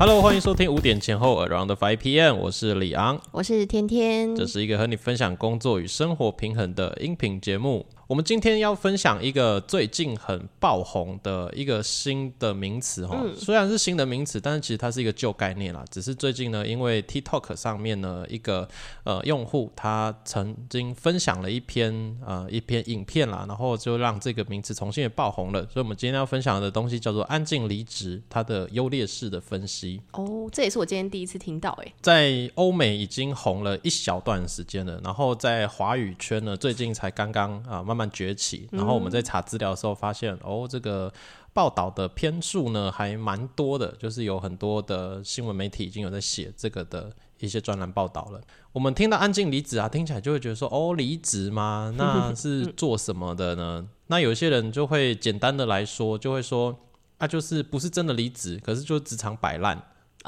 Hello，欢迎收听五点前后 Around Five PM，我是李昂，我是天天，这是一个和你分享工作与生活平衡的音频节目。我们今天要分享一个最近很爆红的一个新的名词哈，虽然是新的名词，但是其实它是一个旧概念啦。只是最近呢，因为 TikTok 上面呢一个呃用户他曾经分享了一篇呃一篇影片啦，然后就让这个名词重新也爆红了。所以，我们今天要分享的东西叫做“安静离职”，它的优劣势的分析。哦，这也是我今天第一次听到诶，在欧美已经红了一小段时间了，然后在华语圈呢，最近才刚刚啊慢。慢崛起，然后我们在查资料的时候发现，哦，这个报道的篇数呢还蛮多的，就是有很多的新闻媒体已经有在写这个的一些专栏报道了。我们听到安静离职啊，听起来就会觉得说，哦，离职吗？那是做什么的呢？那有些人就会简单的来说，就会说，啊，就是不是真的离职，可是就是职场摆烂。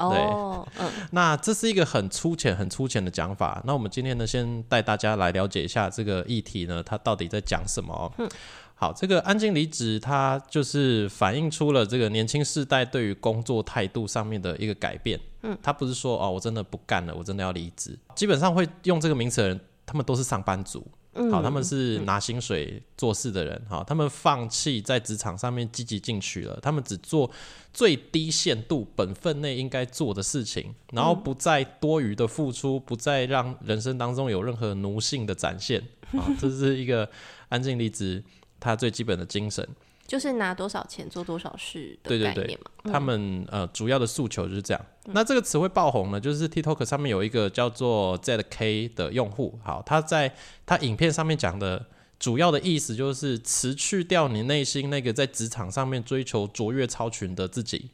哦，嗯，那这是一个很粗浅、很粗浅的讲法。那我们今天呢，先带大家来了解一下这个议题呢，它到底在讲什么？嗯，好，这个安静离职，它就是反映出了这个年轻世代对于工作态度上面的一个改变。嗯，他不是说哦，我真的不干了，我真的要离职。基本上会用这个名词的人，他们都是上班族。好，他们是拿薪水做事的人，好，他们放弃在职场上面积极进取了，他们只做最低限度本分内应该做的事情，然后不再多余的付出，不再让人生当中有任何奴性的展现，啊，这是一个安静离职他最基本的精神。就是拿多少钱做多少事的概念嘛。他们呃主要的诉求就是这样。那这个词汇爆红呢，就是 TikTok 上面有一个叫做 ZK 的用户，好，他在他影片上面讲的主要的意思就是辞去掉你内心那个在职场上面追求卓越超群的自己，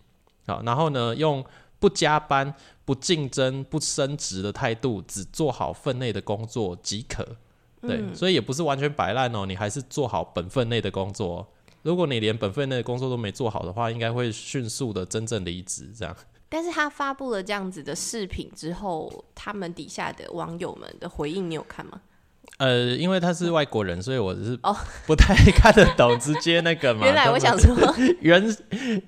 好，然后呢用不加班、不竞争、不升职的态度，只做好分内的工作即可。对，所以也不是完全摆烂哦，你还是做好本分内的工作。如果你连本分内的工作都没做好的话，应该会迅速的真正离职。这样，但是他发布了这样子的视频之后，他们底下的网友们的回应，你有看吗？呃，因为他是外国人，所以我是哦不太看得懂直接那个嘛。原来我想说，原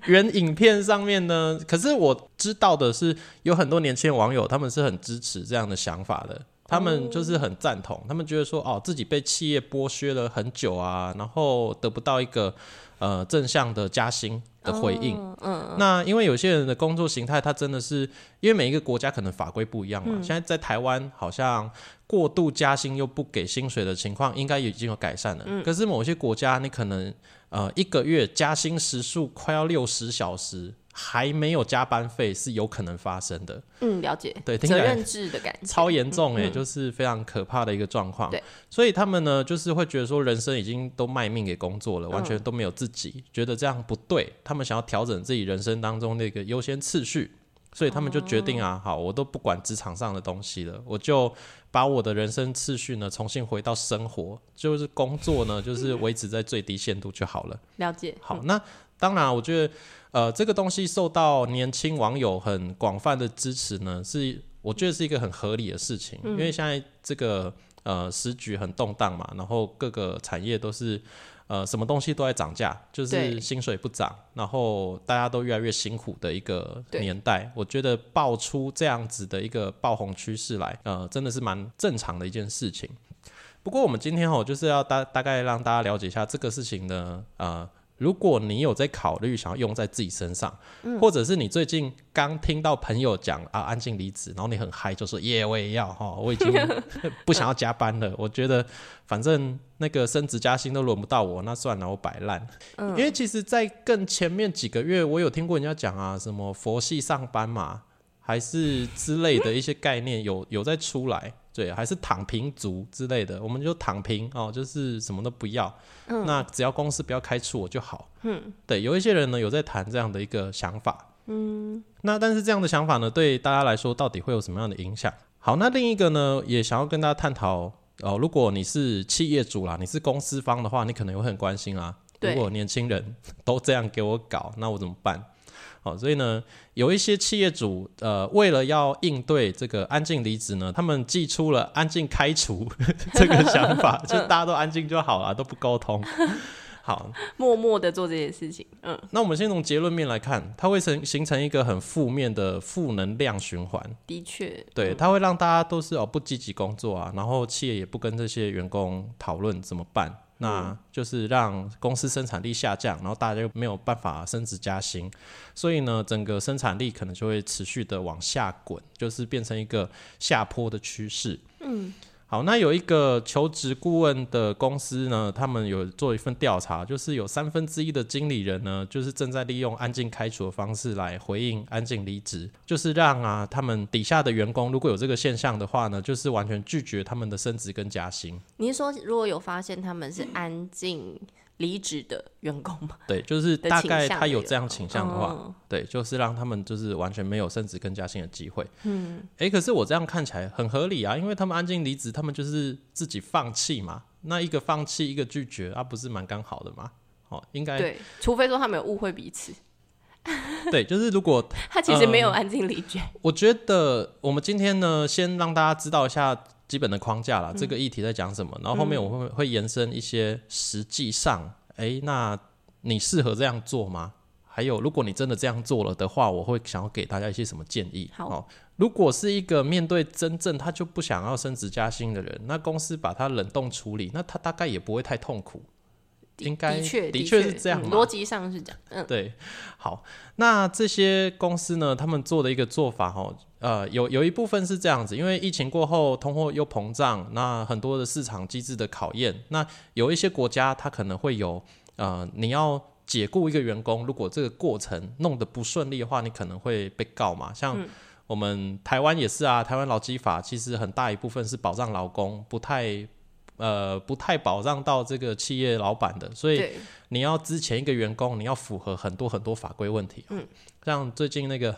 原影片上面呢，可是我知道的是，有很多年轻网友他们是很支持这样的想法的。他们就是很赞同，他们觉得说，哦，自己被企业剥削了很久啊，然后得不到一个呃正向的加薪的回应。嗯，那因为有些人的工作形态，他真的是因为每一个国家可能法规不一样嘛。现在在台湾好像过度加薪又不给薪水的情况，应该已经有改善了。可是某些国家，你可能呃一个月加薪时数快要六十小时。还没有加班费是有可能发生的。嗯，了解。对，责任制的感觉超严重哎，就是非常可怕的一个状况。对，所以他们呢，就是会觉得说，人生已经都卖命给工作了，完全都没有自己，觉得这样不对。他们想要调整自己人生当中那个优先次序，所以他们就决定啊，好，我都不管职场上的东西了，我就把我的人生次序呢重新回到生活，就是工作呢，就是维持在最低限度就好了。了解。好，那当然，我觉得。呃，这个东西受到年轻网友很广泛的支持呢，是我觉得是一个很合理的事情，因为现在这个呃时局很动荡嘛，然后各个产业都是呃什么东西都在涨价，就是薪水不涨，然后大家都越来越辛苦的一个年代，我觉得爆出这样子的一个爆红趋势来，呃，真的是蛮正常的一件事情。不过我们今天哦，就是要大大概让大家了解一下这个事情呢，呃。如果你有在考虑想要用在自己身上，或者是你最近刚听到朋友讲啊安静离职，然后你很嗨，就说耶我也要哈，我已经 不想要加班了。我觉得反正那个升职加薪都轮不到我，那算了，我摆烂。因为其实，在更前面几个月，我有听过人家讲啊，什么佛系上班嘛，还是之类的一些概念有有在出来。对，还是躺平族之类的，我们就躺平哦，就是什么都不要。嗯，那只要公司不要开除我就好。嗯，对，有一些人呢有在谈这样的一个想法。嗯，那但是这样的想法呢，对大家来说到底会有什么样的影响？好，那另一个呢，也想要跟大家探讨哦，如果你是企业主啦，你是公司方的话，你可能会很关心啊。如果年轻人都这样给我搞，那我怎么办？好，所以呢，有一些企业主，呃，为了要应对这个安静离职呢，他们寄出了安静开除 这个想法，就大家都安静就好了，都不沟通。好，默默的做这件事情。嗯，那我们先从结论面来看，它会成形成一个很负面的负能量循环。的确，对，它会让大家都是哦不积极工作啊，然后企业也不跟这些员工讨论怎么办，那就是让公司生产力下降，然后大家又没有办法升职加薪，所以呢，整个生产力可能就会持续的往下滚，就是变成一个下坡的趋势。嗯。好，那有一个求职顾问的公司呢，他们有做一份调查，就是有三分之一的经理人呢，就是正在利用安静开除的方式来回应安静离职，就是让啊他们底下的员工如果有这个现象的话呢，就是完全拒绝他们的升职跟加薪。你是说如果有发现他们是安静？离职的员工嘛，对，就是大概他有这样倾向的话，对，就是让他们就是完全没有升职跟加薪的机会。嗯，哎，可是我这样看起来很合理啊，因为他们安静离职，他们就是自己放弃嘛。那一个放弃，一个拒绝，啊，不是蛮刚好的吗？哦，应该对，除非说他们有误会彼此。对，就是如果 他其实没有安静离职，我觉得我们今天呢，先让大家知道一下。基本的框架了，这个议题在讲什么？然后后面我会会延伸一些实际上，哎，那你适合这样做吗？还有，如果你真的这样做了的话，我会想要给大家一些什么建议？好，如果是一个面对真正他就不想要升职加薪的人，那公司把他冷冻处理，那他大概也不会太痛苦。应该的确的确是这样，逻辑上是这样。嗯，对。好，那这些公司呢，他们做的一个做法，哈，呃，有有一部分是这样子，因为疫情过后，通货又膨胀，那很多的市场机制的考验，那有一些国家，它可能会有，呃，你要解雇一个员工，如果这个过程弄得不顺利的话，你可能会被告嘛。像我们台湾也是啊，台湾劳基法其实很大一部分是保障劳工，不太。呃，不太保障到这个企业老板的，所以你要之前一个员工，你要符合很多很多法规问题。嗯，像最近那个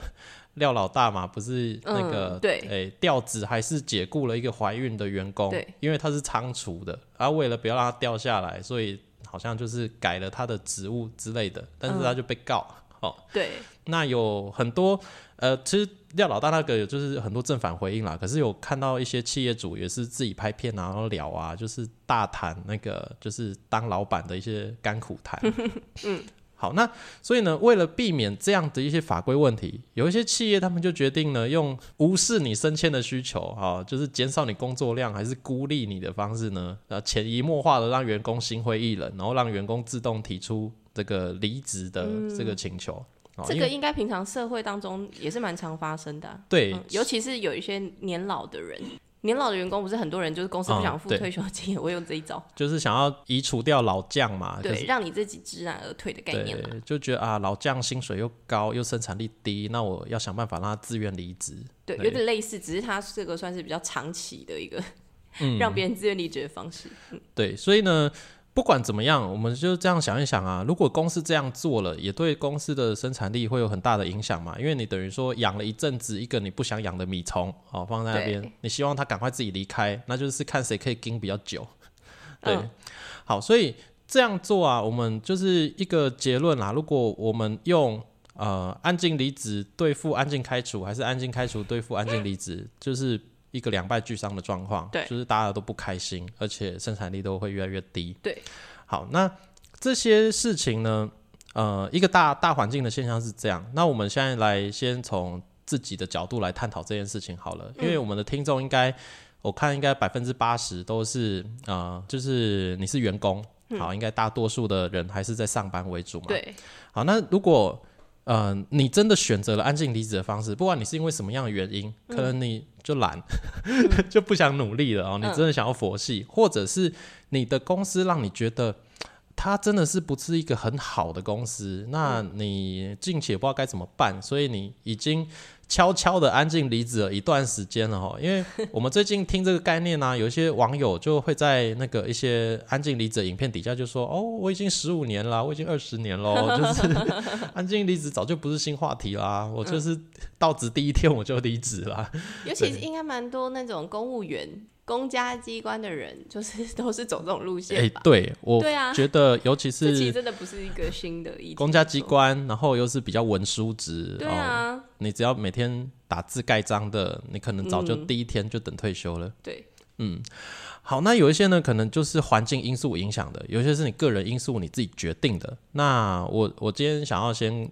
廖老大嘛，不是那个对，哎，调职还是解雇了一个怀孕的员工，对，因为他是仓储的，然后为了不要让他掉下来，所以好像就是改了他的职务之类的，但是他就被告。哦，对，那有很多。呃，其实廖老大那个就是很多正反回应啦，可是有看到一些企业主也是自己拍片啊，然后聊啊，就是大谈那个就是当老板的一些甘苦谈。嗯，好，那所以呢，为了避免这样的一些法规问题，有一些企业他们就决定呢，用无视你升迁的需求，哈，就是减少你工作量，还是孤立你的方式呢，呃，潜移默化的让员工心灰意冷，然后让员工自动提出这个离职的这个请求。这个应该平常社会当中也是蛮常发生的，对，尤其是有一些年老的人，年老的员工不是很多人就是公司不想付退休金，我用这一招，就是想要移除掉老将嘛，对，让你自己知难而退的概念就觉得啊，老将薪水又高又生产力低，那我要想办法让他自愿离职，对，有点类似，只是他这个算是比较长期的一个 让别人自愿离职的方式，对，所以呢。不管怎么样，我们就这样想一想啊。如果公司这样做了，也对公司的生产力会有很大的影响嘛？因为你等于说养了一阵子一个你不想养的米虫，哦，放在那边，你希望它赶快自己离开，那就是看谁可以盯比较久。对，好，所以这样做啊，我们就是一个结论啦。如果我们用呃安静离职对付安静开除，还是安静开除对付安静离职，就是。一个两败俱伤的状况，对，就是大家都不开心，而且生产力都会越来越低。对，好，那这些事情呢，呃，一个大大环境的现象是这样。那我们现在来先从自己的角度来探讨这件事情好了，因为我们的听众应该，我看应该百分之八十都是呃，就是你是员工，好，应该大多数的人还是在上班为主嘛。对，好，那如果呃，你真的选择了安静离职的方式，不管你是因为什么样的原因，可能你就懒，就不想努力了哦。你真的想要佛系，或者是你的公司让你觉得它真的是不是一个很好的公司，那你近期也不知道该怎么办，所以你已经。悄悄的安静离职了一段时间了哈，因为我们最近听这个概念呢，有一些网友就会在那个一些安静离职影片底下就说：“哦，我已经十五年了，我已经二十年了，就是安静离职早就不是新话题啦，我就是到职第一天我就离职了。”尤其是应该蛮多那种公务员。公家机关的人就是 都是走这种路线。哎，对我觉得，尤其 是其实真的不是一个新的公家机关，然后又是比较文书职。对啊，你只要每天打字盖章的，你可能早就第一天就等退休了。对，嗯好，那有一些呢，可能就是环境因素影响的，有一些是你个人因素你自己决定的。那我我今天想要先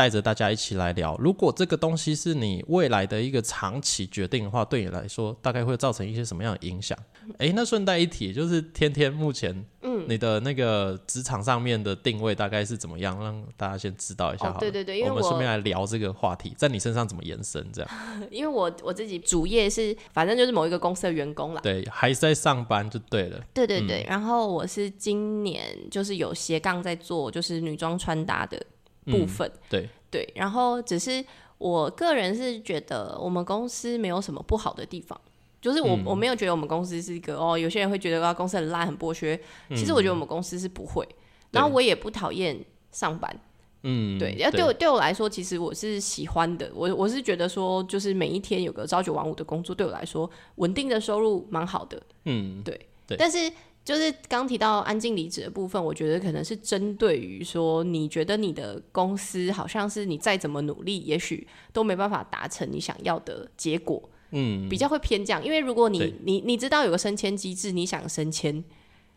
带着大家一起来聊，如果这个东西是你未来的一个长期决定的话，对你来说大概会造成一些什么样的影响？诶，那顺带一提，就是天天目前，嗯，你的那个职场上面的定位大概是怎么样？让大家先知道一下好对对对因为我们顺便来聊这个话题，在你身上怎么延伸？这样 因为我我自己主业是，反正就是某一个公司的员工啦。对，还是在上班就对了。对对对，然后我是今年就是有斜杠在做，就是女装穿搭的部分。对，对，然后只是我个人是觉得我们公司没有什么不好的地方，就是我、我没有觉得我们公司是一个哦，有些人会觉得啊公司很烂很剥削，其实我觉得我们公司是不会，然后我也不讨厌上班，嗯，对，要对我对我来说，其实我是喜欢的，我我是觉得说，就是每一天有个朝九晚五的工作，对我来说稳定的收入蛮好的，嗯，对，对。但是就是刚提到安静离职的部分，我觉得可能是针对于说，你觉得你的公司好像是你再怎么努力，也许都没办法达成你想要的结果，嗯，比较会偏这样。因为如果你你你知道有个升迁机制，你想升迁。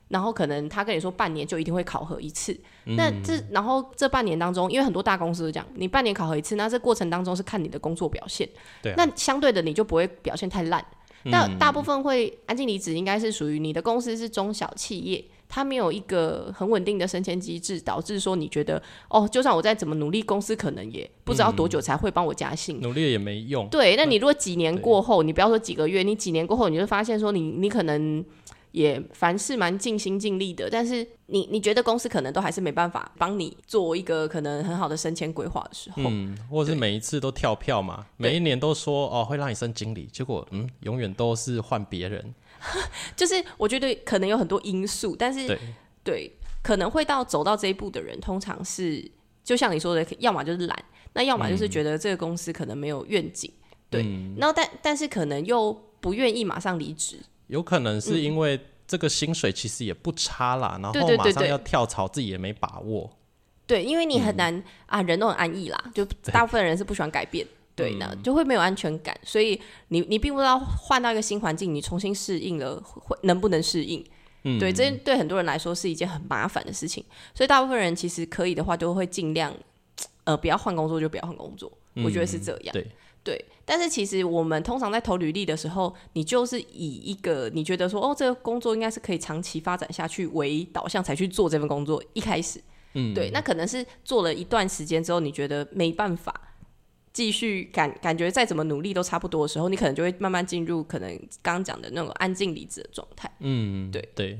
然后可能他跟你说半年就一定会考核一次，嗯那这然后这半年当中，因为很多大公司都讲，你半年考核一次，那这过程当中是看你的工作表现，对啊那相对的你就不会表现太烂。那大部分会安静离职，应该是属于你的公司是中小企业，它没有一个很稳定的升迁机制，导致说你觉得哦，就算我再怎么努力，公司可能也不知道多久才会帮我加薪。努力也没用。对，那你如果几年过后，你不要说几个月，你几年过后，你就发现说你你可能也凡事蛮尽心尽力的，但是你你觉得公司可能都还是没办法帮你做一个可能很好的升迁规划的时候，嗯，或者是每一次都跳票嘛，每一年都说哦会让你升经理，结果嗯永远都是换别人。就是我觉得可能有很多因素，但是对，对，可能会到走到这一步的人，通常是就像你说的，要么就是懒，那要么就是觉得这个公司可能没有愿景，对，嗯。然后但但是可能又不愿意马上离职，有可能是因为这个薪水其实也不差啦，然对后马上要跳槽，自己也没把握。对，因为你嗯很难、啊，人都很安逸啦，就大部分人是不喜欢改变。对，那嗯就会没有安全感，所以你你并不知道换到一个新环境，你重新适应了会能不能适应？嗯，对，这对很多人来说是一件很麻烦的事情，所以大部分人其实可以的话，都会尽量呃不要换工作就不要换工作，我觉得是这样。对，对，但是其实我们通常在投履历的时候，你就是以一个你觉得说哦，这个工作应该是可以长期发展下去为导向才去做这份工作。一开始，嗯，对，那可能是做了一段时间之后，你觉得没办法继续感感觉再怎么努力都差不多的时候，你可能就会慢慢进入可能刚刚讲的那种安静离职的状态。嗯，对对。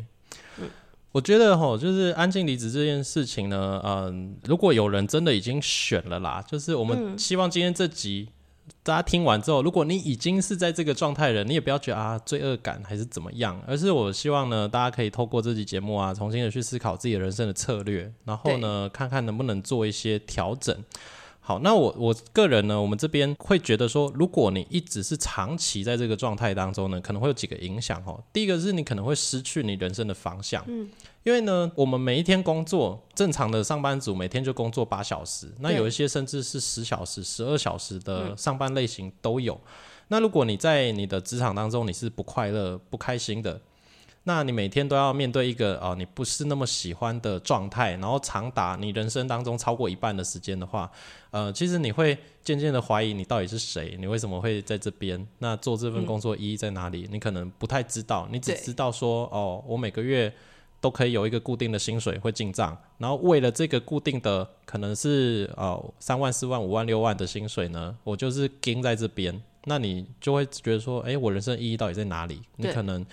我觉得哈，就是安静离职这件事情呢，嗯，如果有人真的已经选了啦，就是我们希望今天这集大家听完之后，如果你已经是在这个状态了，你也不要觉得啊罪恶感还是怎么样，而是我希望呢，大家可以透过这集节目啊，重新的去思考自己的人生的策略，然后呢，看看能不能做一些调整。好，那我我个人呢，我们这边会觉得说，如果你一直是长期在这个状态当中呢，可能会有几个影响哦。第一个是你可能会失去你人生的方向，嗯，因为呢，我们每一天工作，正常的上班族每天就工作八小时，那有一些甚至是十小时、十二小时的上班类型都有。那如果你在你的职场当中你是不快乐、不开心的，那你每天都要面对一个哦，你不是那么喜欢的状态，然后长达你人生当中超过一半的时间的话，呃，其实你会渐渐的怀疑你到底是谁，你为什么会在这边？那做这份工作意义在哪里？你可能不太知道，你只知道说哦，我每个月都可以有一个固定的薪水会进账，然后为了这个固定的可能是呃三万、四万、五万、六万的薪水呢，我就是盯在这边，那你就会觉得说，哎，我人生意义到底在哪里？你可能。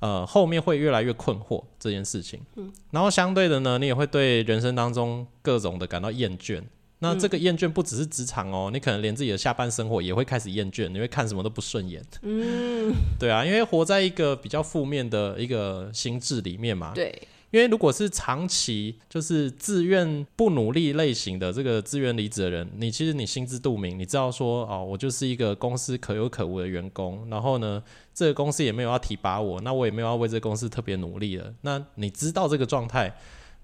呃，后面会越来越困惑这件事情，嗯，然后相对的呢，你也会对人生当中各种的感到厌倦。那这个厌倦不只是职场哦，你可能连自己的下班生活也会开始厌倦，你会看什么都不顺眼。嗯，对啊，因为活在一个比较负面的一个心智里面嘛。对，因为如果是长期就是自愿不努力类型的这个自愿离职的人，你其实你心知肚明，你知道说哦，我就是一个公司可有可无的员工，然后呢，这个公司也没有要提拔我，那我也没有要为这个公司特别努力了。那你知道这个状态，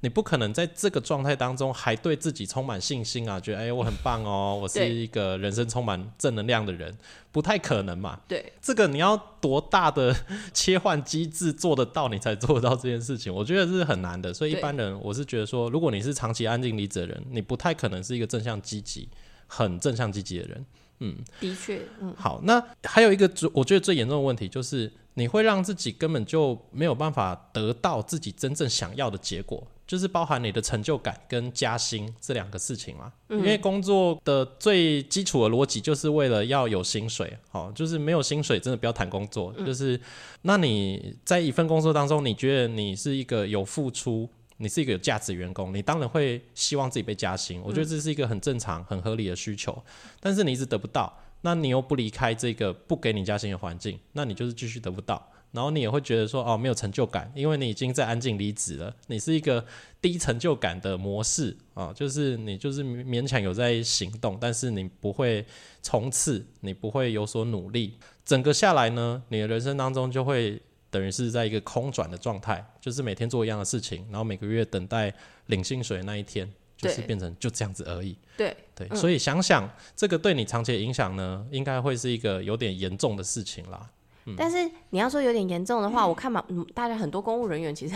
你不可能在这个状态当中还对自己充满信心啊，觉得哎我很棒哦，我是一个人生充满正能量的人，不太可能嘛。对，这个你要多大的 切换机制做得到，你才做得到这件事情？我觉得是很难的。所以一般人，我是觉得说，如果你是长期安静离职的人，你不太可能是一个正向积极、很正向积极的人。嗯的确，嗯，好，那还有一个最我觉得最严重的问题就是，你会让自己根本就没有办法得到自己真正想要的结果，就是包含你的成就感跟加薪这两个事情嘛。因为工作的最基础的逻辑就是为了要有薪水，好，就是没有薪水真的不要谈工作。就是那你在一份工作当中，你觉得你是一个有付出。你是一个有价值员工，你当然会希望自己被加薪。我觉得这是一个很正常、很合理的需求。但是你一直得不到，那你又不离开这个不给你加薪的环境，那你就是继续得不到。然后你也会觉得说，哦，没有成就感，因为你已经在安静离职了，你是一个低成就感的模式啊，就是你就是勉强有在行动，但是你不会冲刺，你不会有所努力，整个下来呢，你的人生当中就会等于是在一个空转的状态，就是每天做一样的事情，然后每个月等待领薪水的那一天，就是变成就这样子而已。对，对，嗯所以想想这个对你长期的影响呢，应该会是一个有点严重的事情啦。但是你要说有点严重的话，我看嘛，嗯，大家很多公务人员其实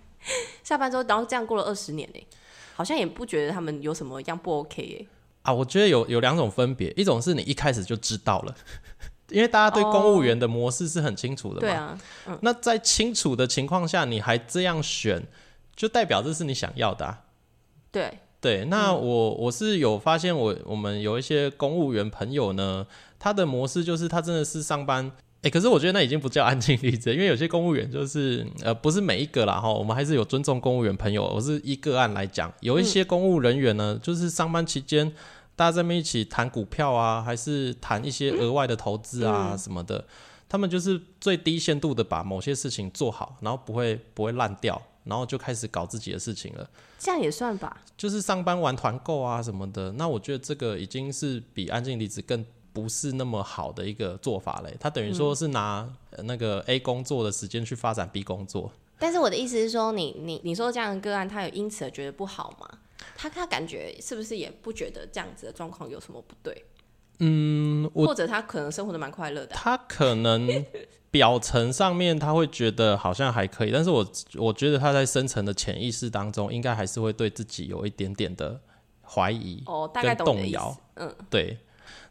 下班之后，然后这样过了二十年呢，好像也不觉得他们有什么样不 OK 耶。啊，我觉得有有两种分别，一种是你一开始就知道了，因为大家对公务员的模式是很清楚的嘛。对啊，那在清楚的情况下，你还这样选，就代表这是你想要的、啊。对，对，那嗯我我是有发现我，我们有一些公务员朋友呢，他的模式就是他真的是上班，哎、可是我觉得那已经不叫安静离职，因为有些公务员就是呃，不是每一个啦哈，我们还是有尊重公务员朋友。我是一个案来讲，有一些公务人员呢，就是上班期间大家在一起谈股票啊，还是谈一些额外的投资啊什么的，他们就是最低限度的把某些事情做好，然后不会不会烂掉，然后就开始搞自己的事情了。这样也算吧。就是上班玩团购啊什么的，那我觉得这个已经是比安静离职更不是那么好的一个做法嘞。他等于说是拿呃那个 A 工作的时间去发展 B 工作。但是我的意思是说，你你你说这样的个案，他有因此而觉得不好吗？他他感觉是不是也不觉得这样子的状况有什么不对？嗯，我或者他可能生活的蛮快乐的啊、他可能表层上面他会觉得好像还可以，但是我我觉得他在深层的潜意识当中，应该还是会对自己有一点点的怀疑。哦，大概懂动摇思。嗯，对，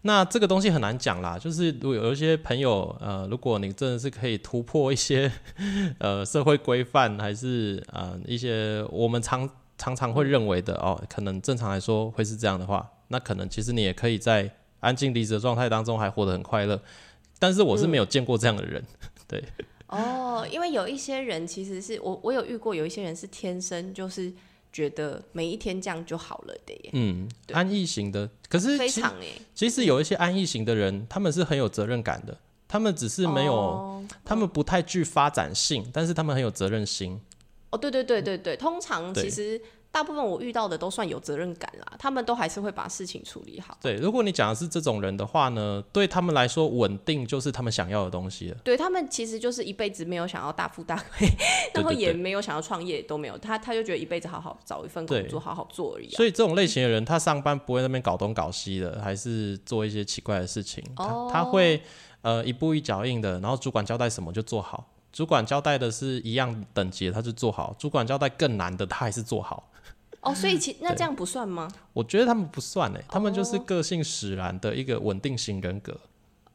那这个东西很难讲啦。就是如果有一些朋友，呃，如果你真的是可以突破一些 呃社会规范，还是呃一些我们常常常会认为的哦，可能正常来说会是这样的话，那可能其实你也可以在安静离职的状态当中还活得很快乐。但是我是没有见过这样的人，对，哦，因为有一些人其实是我我有遇过，有一些人是天生就是觉得每一天这样就好了的耶，嗯，安逸型的。可是非其常哎，其实有一些安逸型的人，他们是很有责任感的，他们只是没有。哦他们不太具发展性，但是他们很有责任心。哦，对对对对对，通常其实大部分我遇到的都算有责任感啦，他们都还是会把事情处理好。对，如果你讲的是这种人的话呢，对他们来说，稳定就是他们想要的东西了。对他们其实就是一辈子没有想要大富大贵，然后也没有想要创业，都没有。他他就觉得一辈子好好找一份工作，好好做而已、啊。所以这种类型的人，他上班不会那边搞东搞西的，还是做一些奇怪的事情。哦他他会呃一步一脚印的，然后主管交代什么就做好。主管交代的是一样等级，他就做好；主管交代更难的，他还是做好。哦，所以其 那这样不算吗？我觉得他们不算诶，他们就是哦个性使然的一个稳定型人格。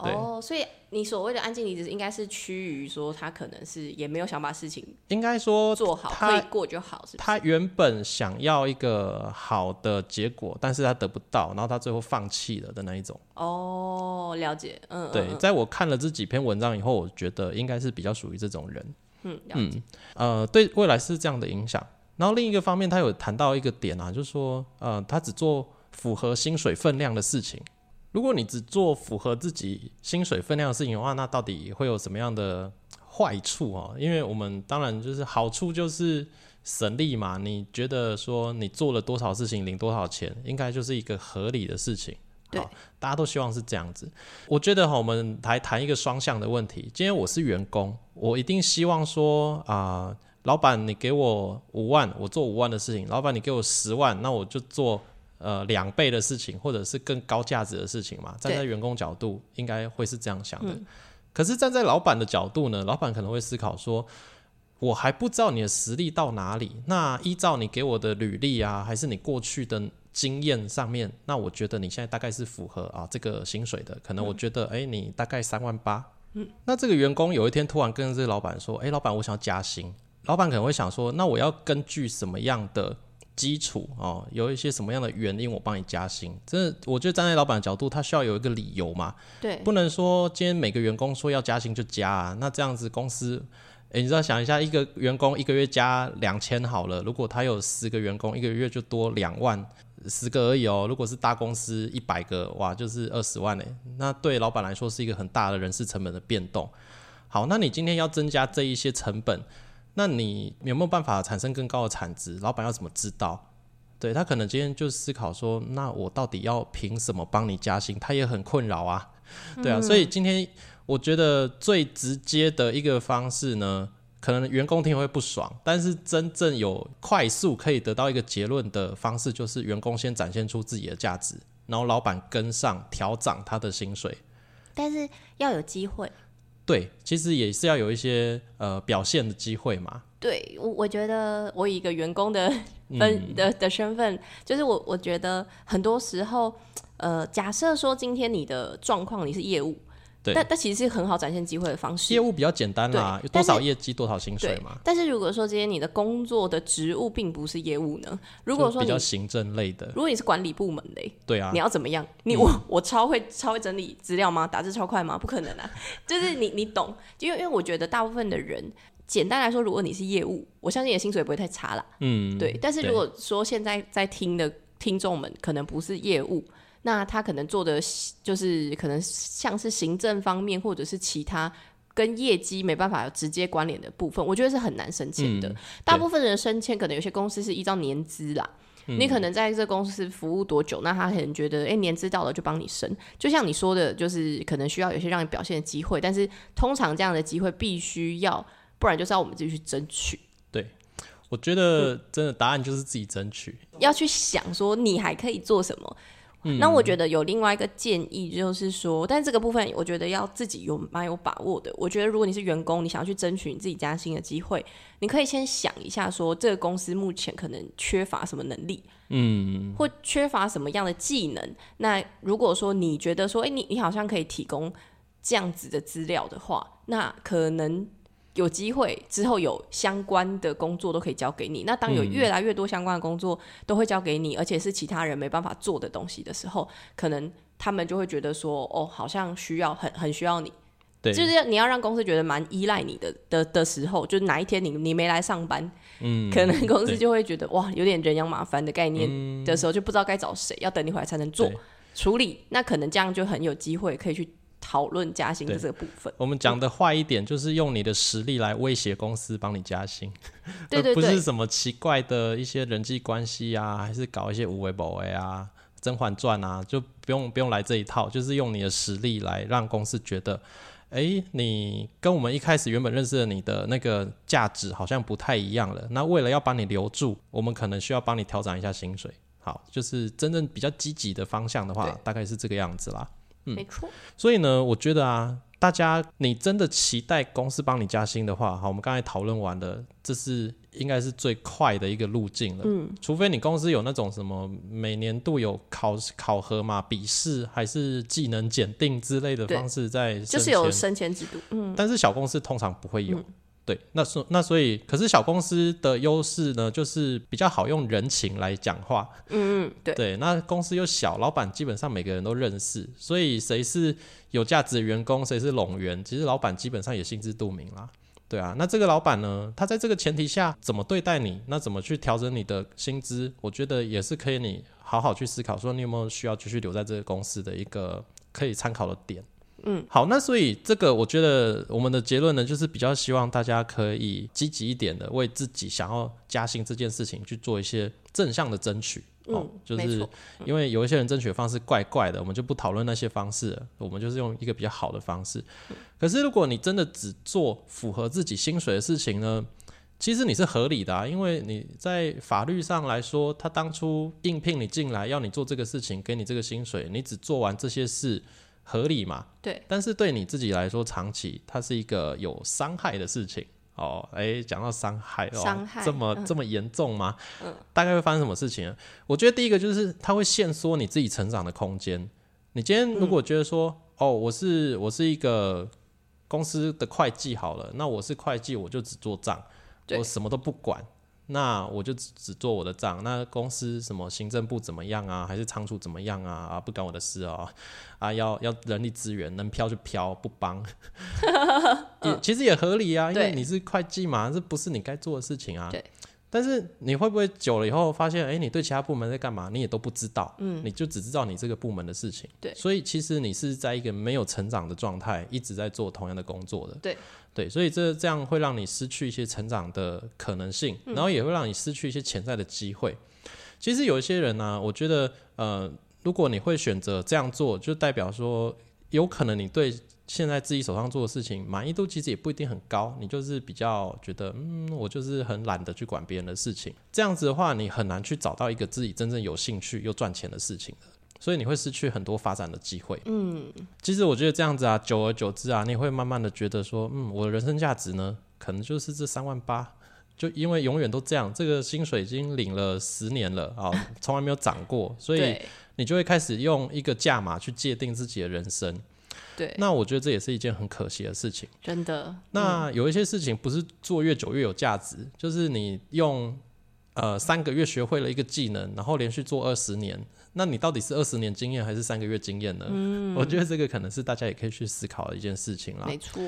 对哦，所以你所谓的安静离职，应该是趋于说他可能是也没有想把事情应该说做好，他可以过就好，是不是？他原本想要一个好的结果，但是他得不到，然后他最后放弃了的那一种。哦，了解，嗯，对，嗯在我看了这几篇文章以后，我觉得应该是比较属于这种人。嗯，了解，呃，对未来是这样的影响。然后另一个方面，他有谈到一个点啊，就是说，呃，他只做符合薪水分量的事情。如果你只做符合自己薪水分量的事情的话，那到底会有什么样的坏处啊？因为我们当然就是好处就是省力嘛。你觉得说你做了多少事情领多少钱，应该就是一个合理的事情。对好，大家都希望是这样子。我觉得哈，我们来谈一个双向的问题。今天我是员工，我一定希望说啊、老板你给我五万，我做五万的事情；老板你给我十万，那我就做呃两倍的事情，或者是更高价值的事情嘛。站在员工角度，应该会是这样想的。可是站在老板的角度呢，老板可能会思考说，我还不知道你的实力到哪里。那依照你给我的履历啊，还是你过去的经验上面，那我觉得你现在大概是符合啊这个薪水的。可能我觉得，哎，你大概三万八。嗯，那这个员工有一天突然跟这个老板说，哎，老板，我想要加薪。老板可能会想说，那我要根据什么样的基础哦，有一些什么样的原因，我帮你加薪？这我觉得站在老板的角度，他需要有一个理由嘛。对，不能说今天每个员工说要加薪就加啊。那这样子公司，诶，你知道想一下，一个员工一个月加两千好了，如果他有十个员工，一个月就多两万，十个而已哦。如果是大公司一百个，哇，就是二十万嘞。那对老板来说是一个很大的人事成本的变动。好，那你今天要增加这一些成本。那你有没有办法产生更高的产值？老板要怎么知道？对他可能今天就思考说，那我到底要凭什么帮你加薪？他也很困扰啊，对啊。所以今天我觉得最直接的一个方式呢，可能员工听会不爽，但是真正有快速可以得到一个结论的方式，就是员工先展现出自己的价值，然后老板跟上调涨他的薪水，但是要有机会。对，其实也是要有一些呃表现的机会嘛。对，我我觉得我以一个员工的分的的身份，就是我我觉得很多时候，呃，假设说今天你的状况你是业务。但但其实是很好展现机会的方式。业务比较简单啦，有多少业绩多少薪水嘛。但是如果说今天你的工作的职务并不是业务呢？如果说比较行政类的，如果你是管理部门的，对啊，你要怎么样？你 我我超会超会整理资料吗？打字超快吗？不可能啊！就是你你懂，因为因为我觉得大部分的人，简单来说，如果你是业务，我相信你的薪水不会太差啦。嗯，对。但是如果说现在在听的听众们可能不是业务。那他可能做的就是可能像是行政方面，或者是其他跟业绩没办法有直接关联的部分，我觉得是很难升迁的。大部分人升迁，可能有些公司是依照年资啦。你可能在这公司服务多久，那他可能觉得，哎，年资到了就帮你升。就像你说的，就是可能需要有些让你表现的机会，但是通常这样的机会必须要，不然就是要我们自己去争取。对，我觉得真的答案就是自己争取，要去想说你还可以做什么。那我觉得有另外一个建议，就是说，但这个部分我觉得要自己有蛮有把握的。我觉得如果你是员工，你想要去争取你自己加薪的机会，你可以先想一下，说这个公司目前可能缺乏什么能力，嗯，或缺乏什么样的技能。那如果说你觉得说，哎，你你好像可以提供这样子的资料的话，那可能。有机会之后有相关的工作都可以交给你。那当有越来越多相关的工作都会交给你，而且是其他人没办法做的东西的时候，可能他们就会觉得说，哦，好像需要很很需要你。对，就是你要让公司觉得蛮依赖你的的的时候，就是哪一天你你没来上班，嗯，可能公司就会觉得哇，有点人仰马翻的概念的时候，就不知道该找谁，要等你回来才能做处理。那可能这样就很有机会可以去。讨论加薪的这个部分，我们讲的坏一点，就是用你的实力来威胁公司帮你加薪，对对对，不是什么奇怪的一些人际关系啊，还是搞一些无为不为啊，《甄嬛传》啊，就不用不用来这一套，就是用你的实力来让公司觉得，哎，你跟我们一开始原本认识的你的那个价值好像不太一样了。那为了要把你留住，我们可能需要帮你调整一下薪水。好，就是真正比较积极的方向的话，大概是这个样子啦。没错，所以呢，我觉得啊，大家你真的期待公司帮你加薪的话，好，我们刚才讨论完了，这是应该是最快的一个路径了。嗯，除非你公司有那种什么每年度有考考核嘛、笔试还是技能检定之类的方式在，就是有升迁制度。嗯，但是小公司通常不会有。对，那所那所以，可是小公司的优势呢，就是比较好用人情来讲话。嗯嗯，对。对，那公司又小，老板基本上每个人都认识，所以谁是有价值的员工，谁是拢员，其实老板基本上也心知肚明啦。对啊，那这个老板呢，他在这个前提下怎么对待你，那怎么去调整你的薪资，我觉得也是可以你好好去思考，说你有没有需要继续留在这个公司的一个可以参考的点。嗯，好，那所以这个我觉得我们的结论呢，就是比较希望大家可以积极一点的，为自己想要加薪这件事情去做一些正向的争取。哦，就是因为有一些人争取的方式怪怪的，我们就不讨论那些方式，我们就是用一个比较好的方式。可是如果你真的只做符合自己薪水的事情呢，其实你是合理的啊，因为你在法律上来说，他当初应聘你进来要你做这个事情，给你这个薪水，你只做完这些事，合理嘛？对。但是对你自己来说，长期它是一个有伤害的事情哦。哎，讲到伤害哦，伤害这么这么严重吗？嗯。大概会发生什么事情？我觉得第一个就是它会限缩你自己成长的空间。你今天如果觉得说，哦，我是我是一个公司的会计好了，那我是会计，我就只做账。我什么都不管，那我就只只做我的账。那公司什么行政部怎么样啊？还是仓储怎么样啊？啊，不干我的事哦。啊，要要人力资源，能飘就飘，不帮。也其实也合理啊，因为你是会计嘛，这不是你该做的事情啊。对。但是你会不会久了以后发现，哎，你对其他部门在干嘛，你也都不知道，嗯，你就只知道你这个部门的事情。对。所以其实你是在一个没有成长的状态，一直在做同样的工作的。对。对，所以这这样会让你失去一些成长的可能性，然后也会让你失去一些潜在的机会。其实有一些人呢，我觉得，呃，如果你会选择这样做，就代表说，有可能你对现在自己手上做的事情满意度其实也不一定很高，你就是比较觉得，嗯，我就是很懒得去管别人的事情。这样子的话，你很难去找到一个自己真正有兴趣又赚钱的事情的。所以你会失去很多发展的机会。嗯，其实我觉得这样子啊，久而久之啊，你会慢慢的觉得说，嗯，我的人生价值呢，可能就是这三万八，就因为永远都这样，这个薪水已经领了十年了啊，从来没有涨过，所以你就会开始用一个价码去界定自己的人生。对，那我觉得这也是一件很可惜的事情。真的。那有一些事情不是做越久越有价值，就是你用呃三个月学会了一个技能，然后连续做二十年。那你到底是二十年经验还是三个月经验呢？嗯，我觉得这个可能是大家也可以去思考的一件事情啦。没错，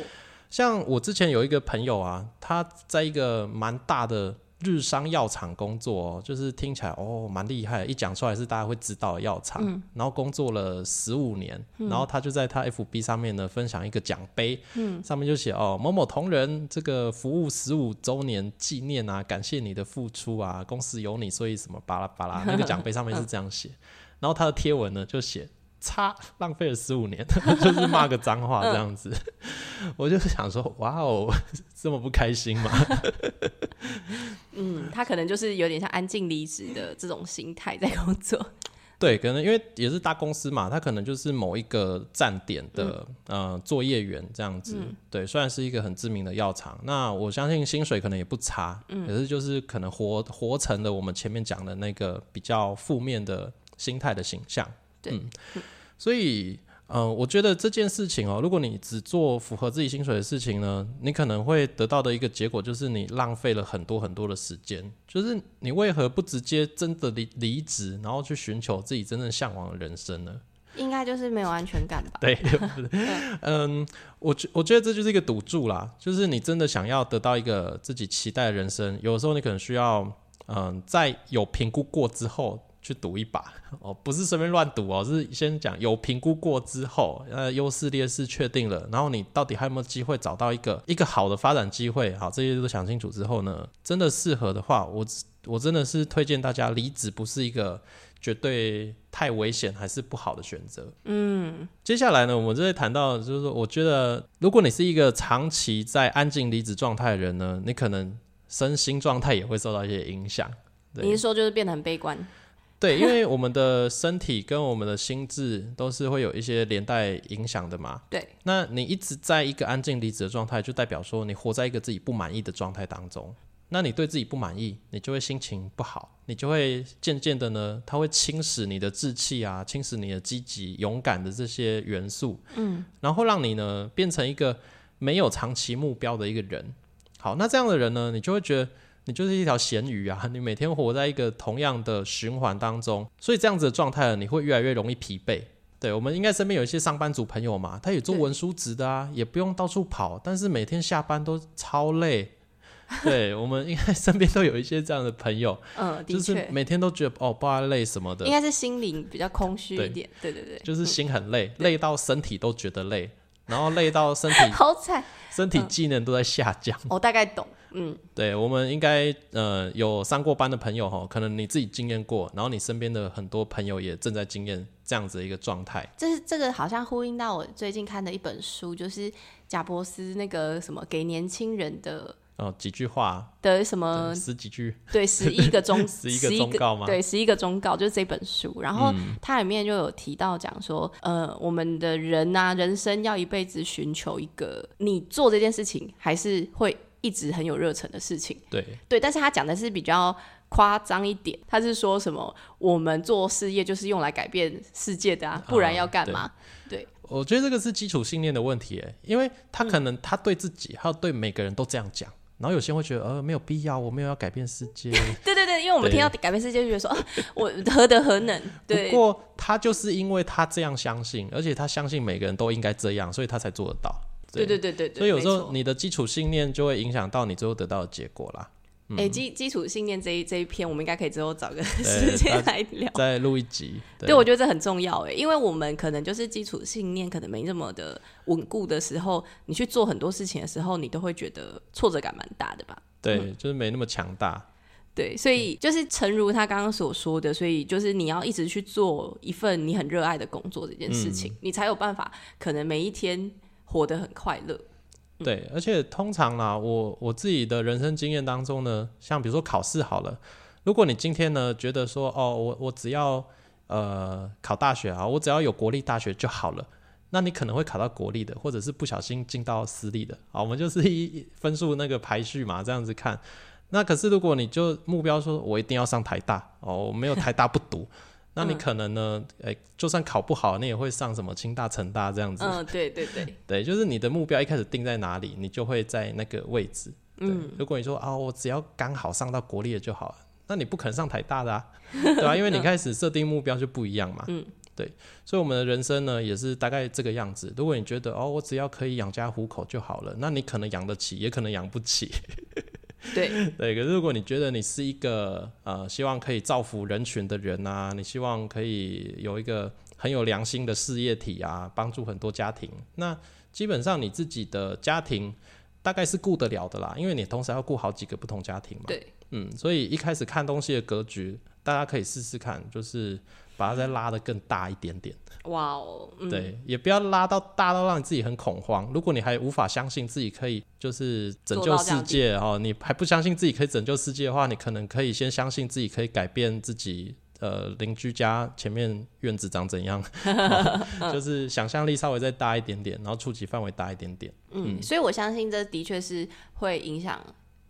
像我之前有一个朋友啊，他在一个蛮大的日商药厂工作，就是听起来哦蛮厉害，一讲出来是大家会知道的药厂。嗯，然后工作了十五年，然后他就在他 FB 上面呢分享一个奖杯，嗯，上面就写哦某某同仁这个服务十五周年纪念啊，感谢你的付出啊，公司有你，所以什么巴拉巴拉，那个奖杯上面是这样写。然后他的贴文呢，就写“差浪费了十五年”，就是骂个脏话这样子。我就想说，哇哦，这么不开心吗？嗯，他可能就是有点像安静离职的这种心态在工作。对，可能因为也是大公司嘛，他可能就是某一个站点的呃作业员这样子。对，虽然是一个很知名的药厂，那我相信薪水可能也不差。嗯，可是就是可能活活成了我们前面讲的那个比较负面的。心态的形象，对，所以，嗯，我觉得这件事情哦，如果你只做符合自己薪水的事情呢，你可能会得到的一个结果就是你浪费了很多很多的时间。就是你为何不直接真的离离职，然后去寻求自己真正向往的人生呢？应该就是没有安全感吧？对，嗯，我觉我觉得这就是一个赌注啦。就是你真的想要得到一个自己期待的人生，有的时候你可能需要，嗯，在有评估过之后。去赌一把 哦，不是随便乱赌哦，是先讲有评估过之后，呃，优势劣势确定了，然后你到底还有没有机会找到一个一个好的发展机会？好，这些都想清楚之后呢，真的适合的话，我我真的是推荐大家离职不是一个绝对太危险还是不好的选择。嗯，接下来呢，我们就会谈到，就是说，我觉得如果你是一个长期在安静离职状态的人呢，你可能身心状态也会受到一些影响。你是说就是变得很悲观？对，因为我们的身体跟我们的心智都是会有一些连带影响的嘛。对，那你一直在一个安静离职的状态，就代表说你活在一个自己不满意的状态当中。那你对自己不满意，你就会心情不好，你就会渐渐的呢，它会侵蚀你的志气啊，侵蚀你的积极、勇敢的这些元素。嗯，然后让你呢变成一个没有长期目标的一个人。好，那这样的人呢，你就会觉得。你就是一条咸鱼啊！你每天活在一个同样的循环当中，所以这样子的状态，你会越来越容易疲惫。对我们应该身边有一些上班族朋友嘛，他也做文书职的啊，也不用到处跑，但是每天下班都超累。对我们应该身边都有一些这样的朋友，嗯，就是每天都觉得哦，不知道累什么的，应该是心灵比较空虚一点。对对对，就是心很累，累到身体都觉得累，然后累到身体 好惨，身体技能都在下降。我大概懂。嗯，对，我们应该呃有上过班的朋友哈，可能你自己经验过，然后你身边的很多朋友也正在经验这样子的一个状态。这是这个好像呼应到我最近看的一本书，就是贾伯斯那个什么给年轻人的哦几句话，的什么十几句，对，十一个忠，十一个忠告吗？对，十一个忠告就是这本书。然后它里面就有提到讲说，呃，我们的人呐，人生要一辈子寻求一个你做这件事情还是会一直很有热忱的事情。对对，但是他讲的是比较夸张一点，他是说什么我们做事业就是用来改变世界的啊，不然要干嘛？对，我觉得这个是基础信念的问题，哎，因为他可能他对自己还有对每个人都这样讲。然后有些人会觉得，呃，没有必要，我没有要改变世界。对对对，因为我们听到改变世界，就觉得说，我何德何能？对。不过他就是因为他这样相信，而且他相信每个人都应该这样，所以他才做得到。对对对对。所以有时候你的基础信念就会影响到你最后得到的结果啦。哎，基基础信念这一这一篇，我们应该可以之后找个时间来聊，再录一集。对，我觉得这很重要哎，因为我们可能就是基础信念可能没那么的稳固的时候，你去做很多事情的时候，你都会觉得挫折感蛮大的吧？对，就是没那么强大。对，所以就是诚如他刚刚所说的，所以就是你要一直去做一份你很热爱的工作这件事情，你才有办法可能每一天活得很快乐。对，而且通常啦，我我自己的人生经验当中呢，像比如说考试好了，如果你今天呢觉得说，哦，我我只要呃考大学啊，我只要有国立大学就好了，那你可能会考到国立的，或者是不小心进到私立的。好，我们就是一分数那个排序嘛，这样子看。那可是如果你就目标说我一定要上台大，哦，我没有台大不读。那你可能呢？哎，就算考不好，你也会上什么清大、成大这样子。嗯，对对对，对，就是你的目标一开始定在哪里，你就会在那个位置。嗯，如果你说啊，我只要刚好上到国立的就好了，那你不可能上台大的啊，对吧？因为你开始设定目标就不一样嘛。嗯，对，所以我们的人生呢，也是大概这个样子。如果你觉得哦，我只要可以养家糊口就好了，那你可能养得起，也可能养不起。对 对，可是如果你觉得你是一个呃，希望可以造福人群的人啊，你希望可以有一个很有良心的事业体啊，帮助很多家庭，那基本上你自己的家庭大概是顾得了的啦，因为你同时要顾好几个不同家庭嘛。对，嗯，所以一开始看东西的格局，大家可以试试看，就是把它再拉的更大一点点。哇哦，对，也不要拉到大到让你自己很恐慌。如果你还无法相信自己可以就是拯救世界哦，你还不相信自己可以拯救世界的话，你可能可以先相信自己可以改变自己呃邻居家前面院子长怎样，就是想象力稍微再大一点点，然后触及范围大一点点。嗯，所以我相信这的确是会影响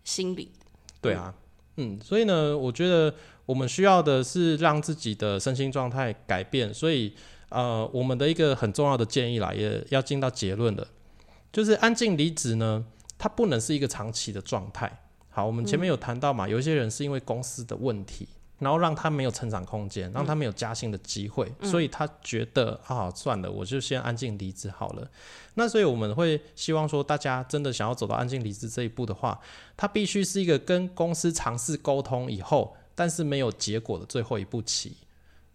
心理。对啊，嗯，所以呢，我觉得我们需要的是让自己的身心状态改变，所以。呃，我们的一个很重要的建议啦，也要进到结论了，就是安静离职呢，它不能是一个长期的状态。好，我们前面有谈到嘛，有一些人是因为公司的问题，然后让他没有成长空间，让他没有加薪的机会，所以他觉得啊，算了，我就先安静离职好了。那所以我们会希望说，大家真的想要走到安静离职这一步的话，他必须是一个跟公司尝试沟通以后，但是没有结果的最后一步棋。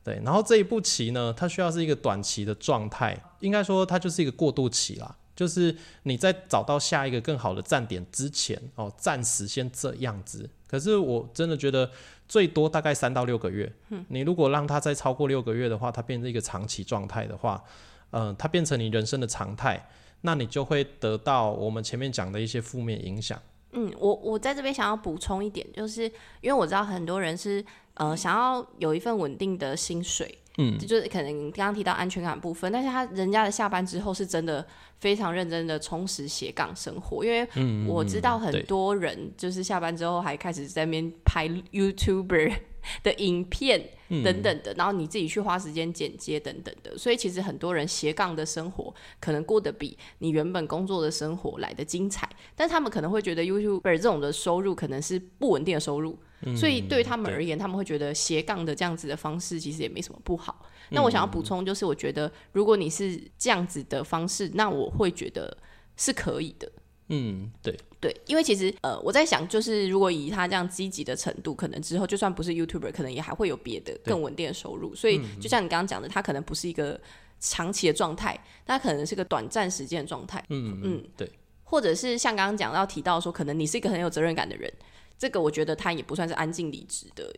对，然后这一步棋呢，它需要是一个短期的状态，应该说它就是一个过渡期啦，就是你在找到下一个更好的站点之前，哦，暂时先这样子。可是我真的觉得最多大概三到六个月，嗯你如果让它再超过六个月的话，它变成一个长期状态的话，嗯，它变成你人生的常态，那你就会得到我们前面讲的一些负面影响。嗯，我我在这边想要补充一点，就是因为我知道很多人是。呃，想要有一份稳定的薪水，嗯，就是可能刚刚提到安全感部分，但是他人家的下班之后是真的非常认真的充实斜杠生活，因为我知道很多人就是下班之后还开始在那边拍 YouTuber 的影片等等的，然后你自己去花时间剪接等等的，所以其实很多人斜杠的生活可能过得比你原本工作的生活来的精彩，但他们可能会觉得 YouTuber 这种的收入可能是不稳定的收入。所以对于他们而言，他们会觉得斜杠的这样子的方式其实也没什么不好。那我想要补充就是，我觉得如果你是这样子的方式，那我会觉得是可以的。嗯，对对，因为其实呃，我在想，就是如果以他这样积极的程度，可能之后就算不是 YouTuber，可能也还会有别的更稳定的收入。所以就像你刚刚讲的，他可能不是一个长期的状态，他可能是个短暂时间的状态。嗯嗯，对。或者是像刚刚讲到提到说，可能你是一个很有责任感的人。这个我觉得他也不算是安静离职的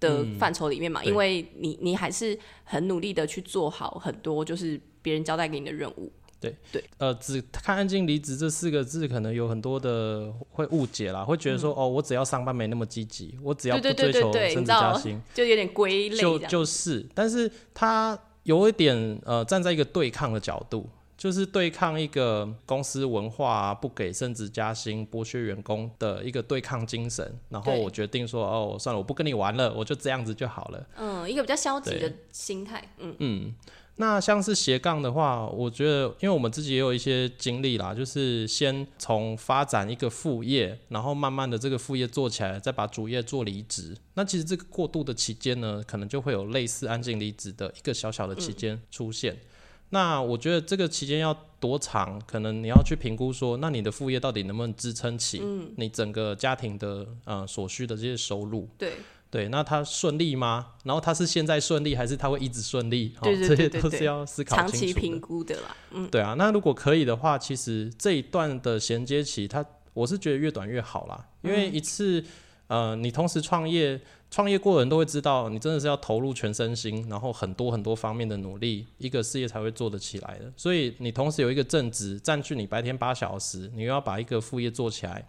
的范畴里面嘛，因为你你还是很努力的去做好很多就是别人交代给你的任务。对对，呃，只看“安静离职”这四个字，可能有很多的会误解啦，会觉得说，哦，我只要上班没那么积极，我只要不追求升职加薪，就有点归类就。就是，但是他有一点呃，站在一个对抗的角度，就是对抗一个公司文化、啊、不给升职加薪、剥削员工的一个对抗精神。然后我决定说，哦，算了，我不跟你玩了，我就这样子就好了。嗯，一个比较消极的心态。嗯，嗯，那像是斜杠的话，我觉得，因为我们自己也有一些经历啦，就是先从发展一个副业，然后慢慢的这个副业做起来，再把主业做离职。那其实这个过渡的期间呢，可能就会有类似安静离职的一个小小的期间出现。那我觉得这个期间要多长，可能你要去评估说，那你的副业到底能不能支撑起你整个家庭的呃所需的这些收入？对，对，那他顺利吗？然后他是现在顺利，还是他会一直顺利？哦对对这些对这些都是要思考长清楚的。期评估的啦。嗯，对啊，那如果可以的话，其实这一段的衔接期，它我是觉得越短越好啦，因为一次、呃，你同时创业，创业过的人都会知道，你真的是要投入全身心，然后很多很多方面的努力，一个事业才会做得起来的。所以你同时有一个正职占据你白天八小时，你又要把一个副业做起来。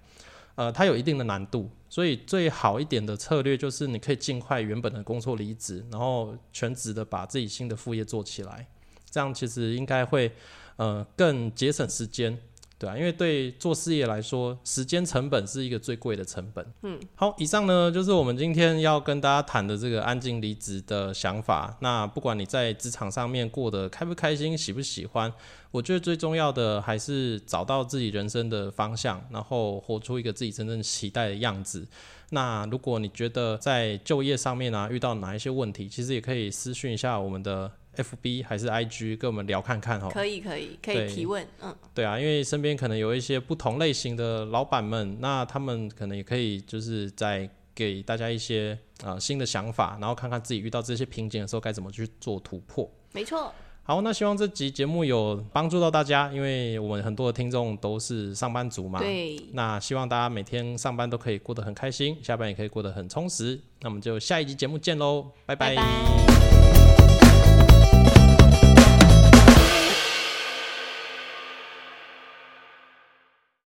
呃，它有一定的难度，所以最好一点的策略就是你可以尽快原本的工作离职，然后全职的把自己新的副业做起来，这样其实应该会呃更节省时间，对啊，因为对做事业来说，时间成本是一个最贵的成本。嗯，好，以上呢就是我们今天要跟大家谈的这个安静离职的想法。那不管你在职场上面过得开不开心、喜不喜欢，我觉得最重要的还是找到自己人生的方向，然后活出一个自己真正期待的样子。那如果你觉得在就业上面啊遇到哪一些问题，其实也可以私讯一下我们的 FB 还是 IG 跟我们聊看看哦。可以可以可以提问。嗯，对啊，因为身边可能有一些不同类型的老板们，那他们可能也可以就是在给大家一些呃新的想法，然后看看自己遇到这些瓶颈的时候该怎么去做突破。没错。好，那希望这集节目有帮助到大家，因为我们很多的听众都是上班族嘛。对，那希望大家每天上班都可以过得很开心，下班也可以过得很充实。那我们就下一集节目见喽，拜拜拜。